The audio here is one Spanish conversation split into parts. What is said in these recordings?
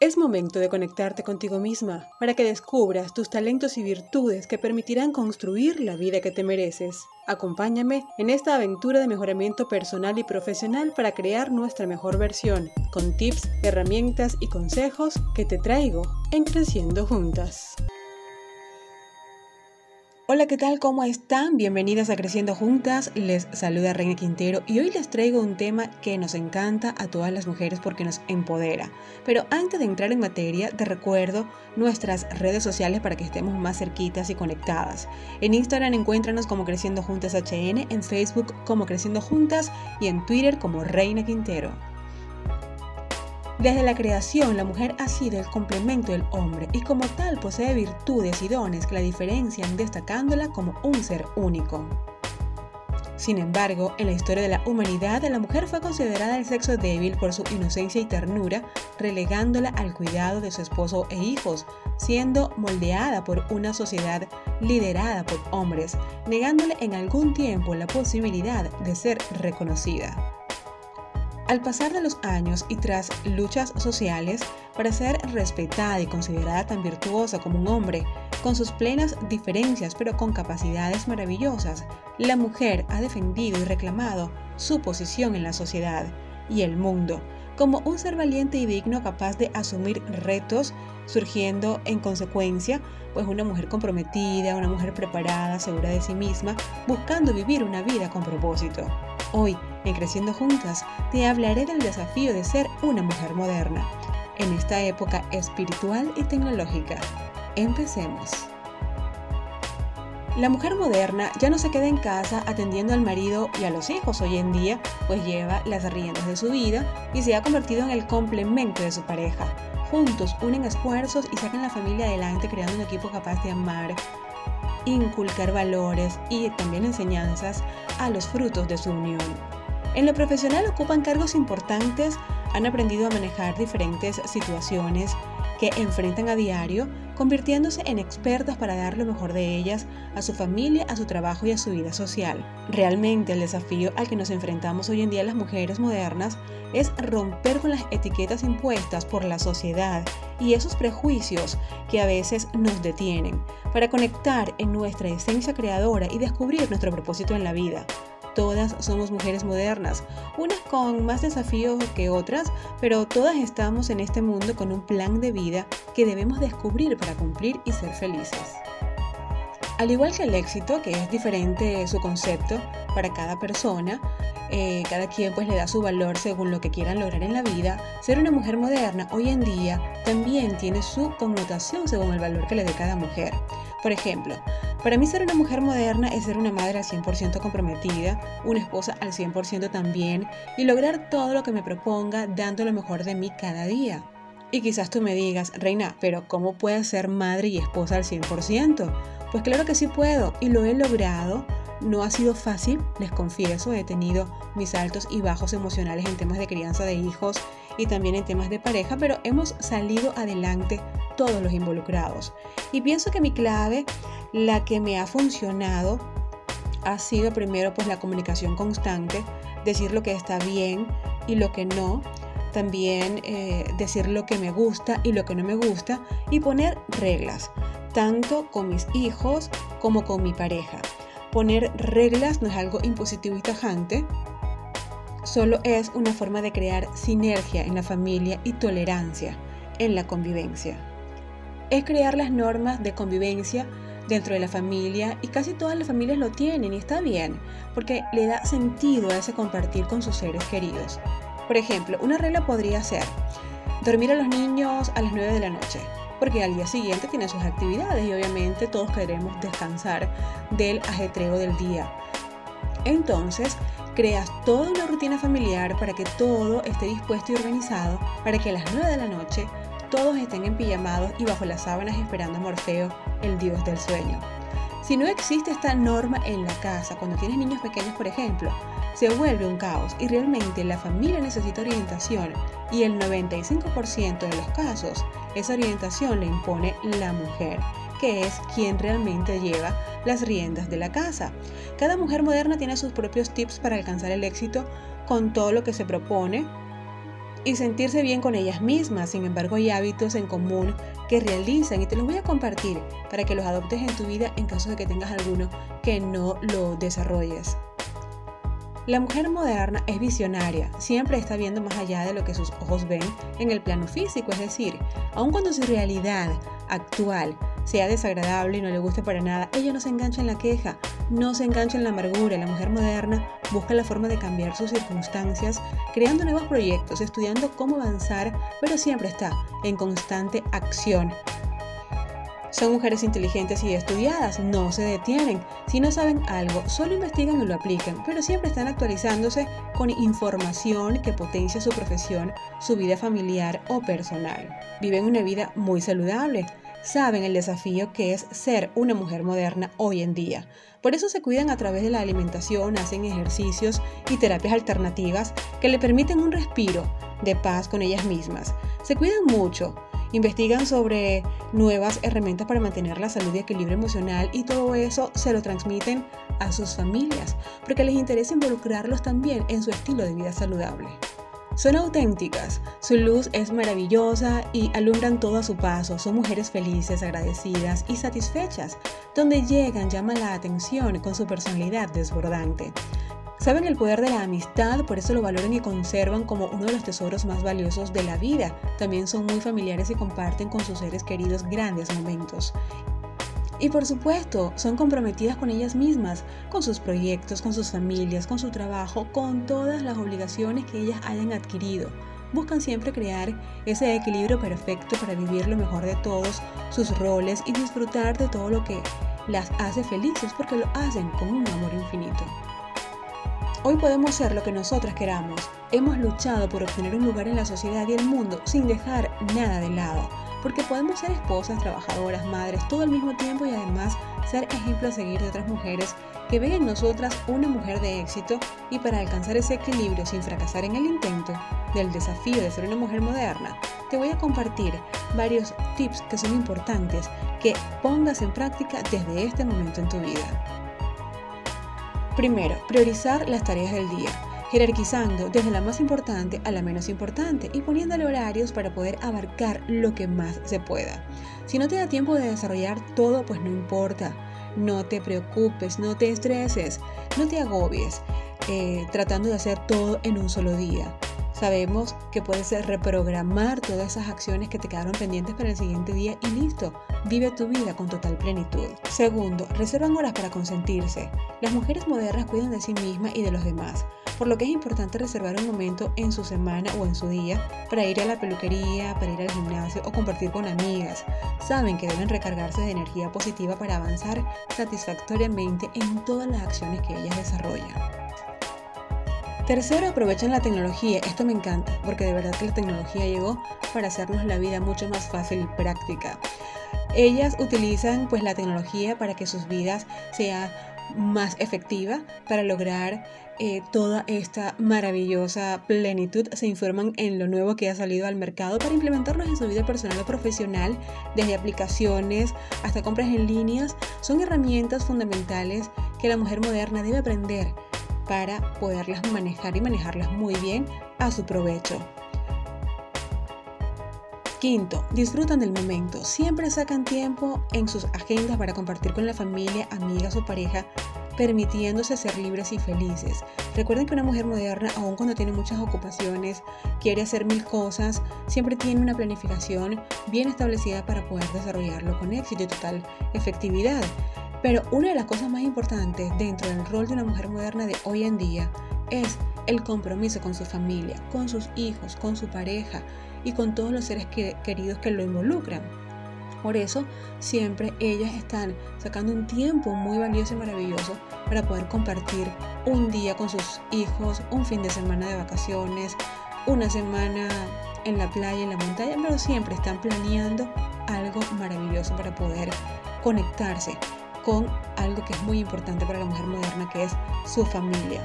Es momento de conectarte contigo misma para que descubras tus talentos y virtudes que permitirán construir la vida que te mereces. Acompáñame en esta aventura de mejoramiento personal y profesional para crear nuestra mejor versión, con tips, herramientas y consejos que te traigo en Creciendo Juntas. Hola, ¿qué tal? ¿Cómo están? Bienvenidas a Creciendo Juntas. Les saluda Reina Quintero y hoy les traigo un tema que nos encanta a todas las mujeres porque nos empodera. Pero antes de entrar en materia, te recuerdo nuestras redes sociales para que estemos más cerquitas y conectadas. En Instagram encuéntranos como Creciendo Juntas HN, en Facebook como Creciendo Juntas y en Twitter como Reina Quintero. Desde la creación, la mujer ha sido el complemento del hombre y como tal posee virtudes y dones que la diferencian destacándola como un ser único. Sin embargo, en la historia de la humanidad, la mujer fue considerada el sexo débil por su inocencia y ternura, relegándola al cuidado de su esposo e hijos, siendo moldeada por una sociedad liderada por hombres, negándole en algún tiempo la posibilidad de ser reconocida. Al pasar de los años y tras luchas sociales para ser respetada y considerada tan virtuosa como un hombre, con sus plenas diferencias pero con capacidades maravillosas, la mujer ha defendido y reclamado su posición en la sociedad y el mundo como un ser valiente y digno capaz de asumir retos, surgiendo en consecuencia pues una mujer comprometida, una mujer preparada, segura de sí misma, buscando vivir una vida con propósito. Hoy, en Creciendo Juntas, te hablaré del desafío de ser una mujer moderna, en esta época espiritual y tecnológica. Empecemos. La mujer moderna ya no se queda en casa atendiendo al marido y a los hijos hoy en día, pues lleva las riendas de su vida y se ha convertido en el complemento de su pareja. Juntos unen esfuerzos y sacan la familia adelante creando un equipo capaz de amar, inculcar valores y también enseñanzas a los frutos de su unión. En lo profesional ocupan cargos importantes, han aprendido a manejar diferentes situaciones que enfrentan a diario, convirtiéndose en expertas para dar lo mejor de ellas a su familia, a su trabajo y a su vida social. Realmente el desafío al que nos enfrentamos hoy en día las mujeres modernas es romper con las etiquetas impuestas por la sociedad y esos prejuicios que a veces nos detienen para conectar en nuestra esencia creadora y descubrir nuestro propósito en la vida. Todas somos mujeres modernas, unas con más desafíos que otras, pero todas estamos en este mundo con un plan de vida que debemos descubrir para cumplir y ser felices. Al igual que el éxito, que es diferente su concepto para cada persona, eh, cada quien pues le da su valor según lo que quieran lograr en la vida, ser una mujer moderna hoy en día también tiene su connotación según el valor que le dé cada mujer. Por ejemplo, para mí ser una mujer moderna es ser una madre al 100% comprometida, una esposa al 100% también y lograr todo lo que me proponga dando lo mejor de mí cada día. Y quizás tú me digas, Reina, pero ¿cómo puedes ser madre y esposa al 100%? Pues claro que sí puedo y lo he logrado. No ha sido fácil, les confieso, he tenido mis altos y bajos emocionales en temas de crianza de hijos y también en temas de pareja, pero hemos salido adelante todos los involucrados. Y pienso que mi clave la que me ha funcionado ha sido primero pues la comunicación constante, decir lo que está bien y lo que no, también eh, decir lo que me gusta y lo que no me gusta y poner reglas, tanto con mis hijos como con mi pareja. Poner reglas no es algo impositivo y tajante, solo es una forma de crear sinergia en la familia y tolerancia en la convivencia. Es crear las normas de convivencia dentro de la familia y casi todas las familias lo tienen y está bien, porque le da sentido a ese compartir con sus seres queridos. Por ejemplo, una regla podría ser dormir a los niños a las 9 de la noche, porque al día siguiente tienen sus actividades y obviamente todos queremos descansar del ajetreo del día. Entonces, creas toda una rutina familiar para que todo esté dispuesto y organizado para que a las 9 de la noche todos estén empillamados y bajo las sábanas esperando a Morfeo, el dios del sueño. Si no existe esta norma en la casa, cuando tienes niños pequeños, por ejemplo, se vuelve un caos y realmente la familia necesita orientación y el 95% de los casos esa orientación le impone la mujer, que es quien realmente lleva las riendas de la casa. Cada mujer moderna tiene sus propios tips para alcanzar el éxito con todo lo que se propone y sentirse bien con ellas mismas. Sin embargo, hay hábitos en común que realizan y te los voy a compartir para que los adoptes en tu vida en caso de que tengas alguno que no lo desarrolles. La mujer moderna es visionaria, siempre está viendo más allá de lo que sus ojos ven en el plano físico, es decir, aun cuando su realidad actual sea desagradable y no le guste para nada, ella no se engancha en la queja, no se engancha en la amargura. La mujer moderna busca la forma de cambiar sus circunstancias, creando nuevos proyectos, estudiando cómo avanzar, pero siempre está en constante acción. Son mujeres inteligentes y estudiadas, no se detienen. Si no saben algo, solo investigan y lo aplican, pero siempre están actualizándose con información que potencia su profesión, su vida familiar o personal. Viven una vida muy saludable, saben el desafío que es ser una mujer moderna hoy en día. Por eso se cuidan a través de la alimentación, hacen ejercicios y terapias alternativas que le permiten un respiro de paz con ellas mismas. Se cuidan mucho, investigan sobre nuevas herramientas para mantener la salud y equilibrio emocional y todo eso se lo transmiten a sus familias, porque les interesa involucrarlos también en su estilo de vida saludable. Son auténticas, su luz es maravillosa y alumbran todo a su paso. Son mujeres felices, agradecidas y satisfechas. Donde llegan llama la atención con su personalidad desbordante. Saben el poder de la amistad, por eso lo valoran y conservan como uno de los tesoros más valiosos de la vida. También son muy familiares y comparten con sus seres queridos grandes momentos. Y por supuesto, son comprometidas con ellas mismas, con sus proyectos, con sus familias, con su trabajo, con todas las obligaciones que ellas hayan adquirido. Buscan siempre crear ese equilibrio perfecto para vivir lo mejor de todos sus roles y disfrutar de todo lo que las hace felices porque lo hacen con un amor infinito. Hoy podemos ser lo que nosotras queramos. Hemos luchado por obtener un lugar en la sociedad y el mundo sin dejar nada de lado porque podemos ser esposas, trabajadoras, madres, todo al mismo tiempo y además ser ejemplo a seguir de otras mujeres que ven en nosotras una mujer de éxito y para alcanzar ese equilibrio sin fracasar en el intento del desafío de ser una mujer moderna, te voy a compartir varios tips que son importantes que pongas en práctica desde este momento en tu vida. Primero, priorizar las tareas del día jerarquizando desde la más importante a la menos importante y poniéndole horarios para poder abarcar lo que más se pueda. Si no te da tiempo de desarrollar todo, pues no importa. No te preocupes, no te estreses, no te agobies eh, tratando de hacer todo en un solo día. Sabemos que puedes reprogramar todas esas acciones que te quedaron pendientes para el siguiente día y listo, vive tu vida con total plenitud. Segundo, reservan horas para consentirse. Las mujeres modernas cuidan de sí mismas y de los demás, por lo que es importante reservar un momento en su semana o en su día para ir a la peluquería, para ir al gimnasio o compartir con amigas. Saben que deben recargarse de energía positiva para avanzar satisfactoriamente en todas las acciones que ellas desarrollan. Tercero, aprovechan la tecnología. Esto me encanta porque de verdad que la tecnología llegó para hacernos la vida mucho más fácil y práctica. Ellas utilizan pues la tecnología para que sus vidas sea más efectiva para lograr eh, toda esta maravillosa plenitud. Se informan en lo nuevo que ha salido al mercado para implementarlos en su vida personal o profesional, desde aplicaciones hasta compras en líneas. Son herramientas fundamentales que la mujer moderna debe aprender para poderlas manejar y manejarlas muy bien a su provecho. Quinto, disfrutan del momento. Siempre sacan tiempo en sus agendas para compartir con la familia, amigas o pareja, permitiéndose ser libres y felices. Recuerden que una mujer moderna, aun cuando tiene muchas ocupaciones, quiere hacer mil cosas, siempre tiene una planificación bien establecida para poder desarrollarlo con éxito y total efectividad. Pero una de las cosas más importantes dentro del rol de una mujer moderna de hoy en día es el compromiso con su familia, con sus hijos, con su pareja y con todos los seres queridos que lo involucran. Por eso siempre ellas están sacando un tiempo muy valioso y maravilloso para poder compartir un día con sus hijos, un fin de semana de vacaciones, una semana en la playa, en la montaña, pero siempre están planeando algo maravilloso para poder conectarse con algo que es muy importante para la mujer moderna, que es su familia.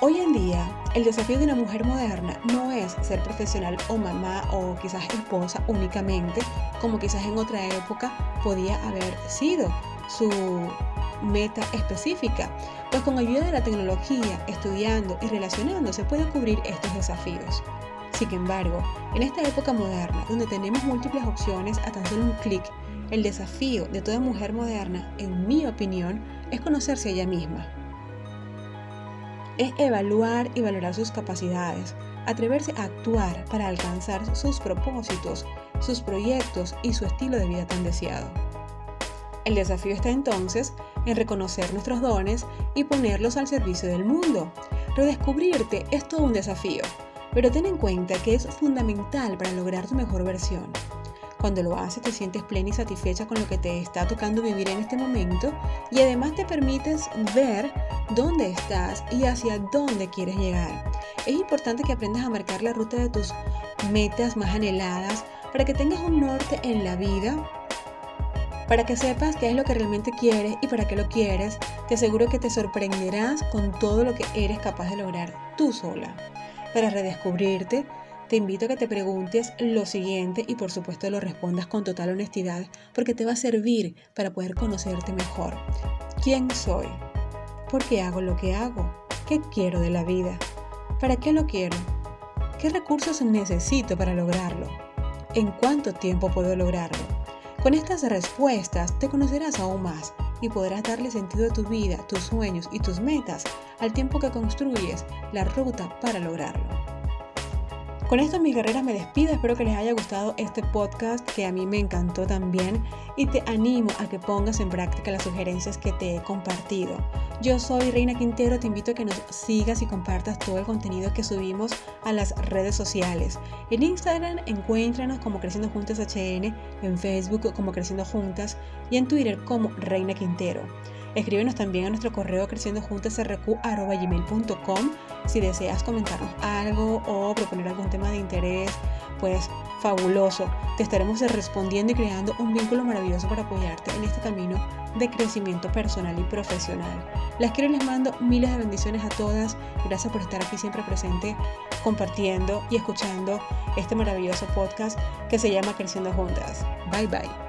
Hoy en día, el desafío de una mujer moderna no es ser profesional o mamá o quizás esposa únicamente, como quizás en otra época podía haber sido su meta específica, pues con ayuda de la tecnología, estudiando y relacionándose puede cubrir estos desafíos. Sin embargo, en esta época moderna, donde tenemos múltiples opciones a tan solo un clic, el desafío de toda mujer moderna, en mi opinión, es conocerse a ella misma. Es evaluar y valorar sus capacidades, atreverse a actuar para alcanzar sus propósitos, sus proyectos y su estilo de vida tan deseado. El desafío está entonces en reconocer nuestros dones y ponerlos al servicio del mundo. Redescubrirte es todo un desafío, pero ten en cuenta que es fundamental para lograr tu mejor versión. Cuando lo haces te sientes plena y satisfecha con lo que te está tocando vivir en este momento y además te permites ver dónde estás y hacia dónde quieres llegar. Es importante que aprendas a marcar la ruta de tus metas más anheladas para que tengas un norte en la vida para que sepas qué es lo que realmente quieres y para qué lo quieres, te aseguro que te sorprenderás con todo lo que eres capaz de lograr tú sola. Para redescubrirte, te invito a que te preguntes lo siguiente y por supuesto lo respondas con total honestidad porque te va a servir para poder conocerte mejor. ¿Quién soy? ¿Por qué hago lo que hago? ¿Qué quiero de la vida? ¿Para qué lo quiero? ¿Qué recursos necesito para lograrlo? ¿En cuánto tiempo puedo lograrlo? Con estas respuestas te conocerás aún más y podrás darle sentido a tu vida, tus sueños y tus metas al tiempo que construyes la ruta para lograrlo. Con esto mis guerreras me despido, espero que les haya gustado este podcast que a mí me encantó también y te animo a que pongas en práctica las sugerencias que te he compartido. Yo soy Reina Quintero, te invito a que nos sigas y compartas todo el contenido que subimos a las redes sociales. En Instagram encuéntranos como Creciendo Juntas HN, en Facebook como Creciendo Juntas y en Twitter como Reina Quintero. Escríbenos también a nuestro correo creciendojuntasrq.com si deseas comentarnos algo o proponer algún tema de interés, pues fabuloso. Te estaremos respondiendo y creando un vínculo maravilloso para apoyarte en este camino de crecimiento personal y profesional. Las quiero y les mando miles de bendiciones a todas. Gracias por estar aquí siempre presente, compartiendo y escuchando este maravilloso podcast que se llama Creciendo Juntas. Bye bye.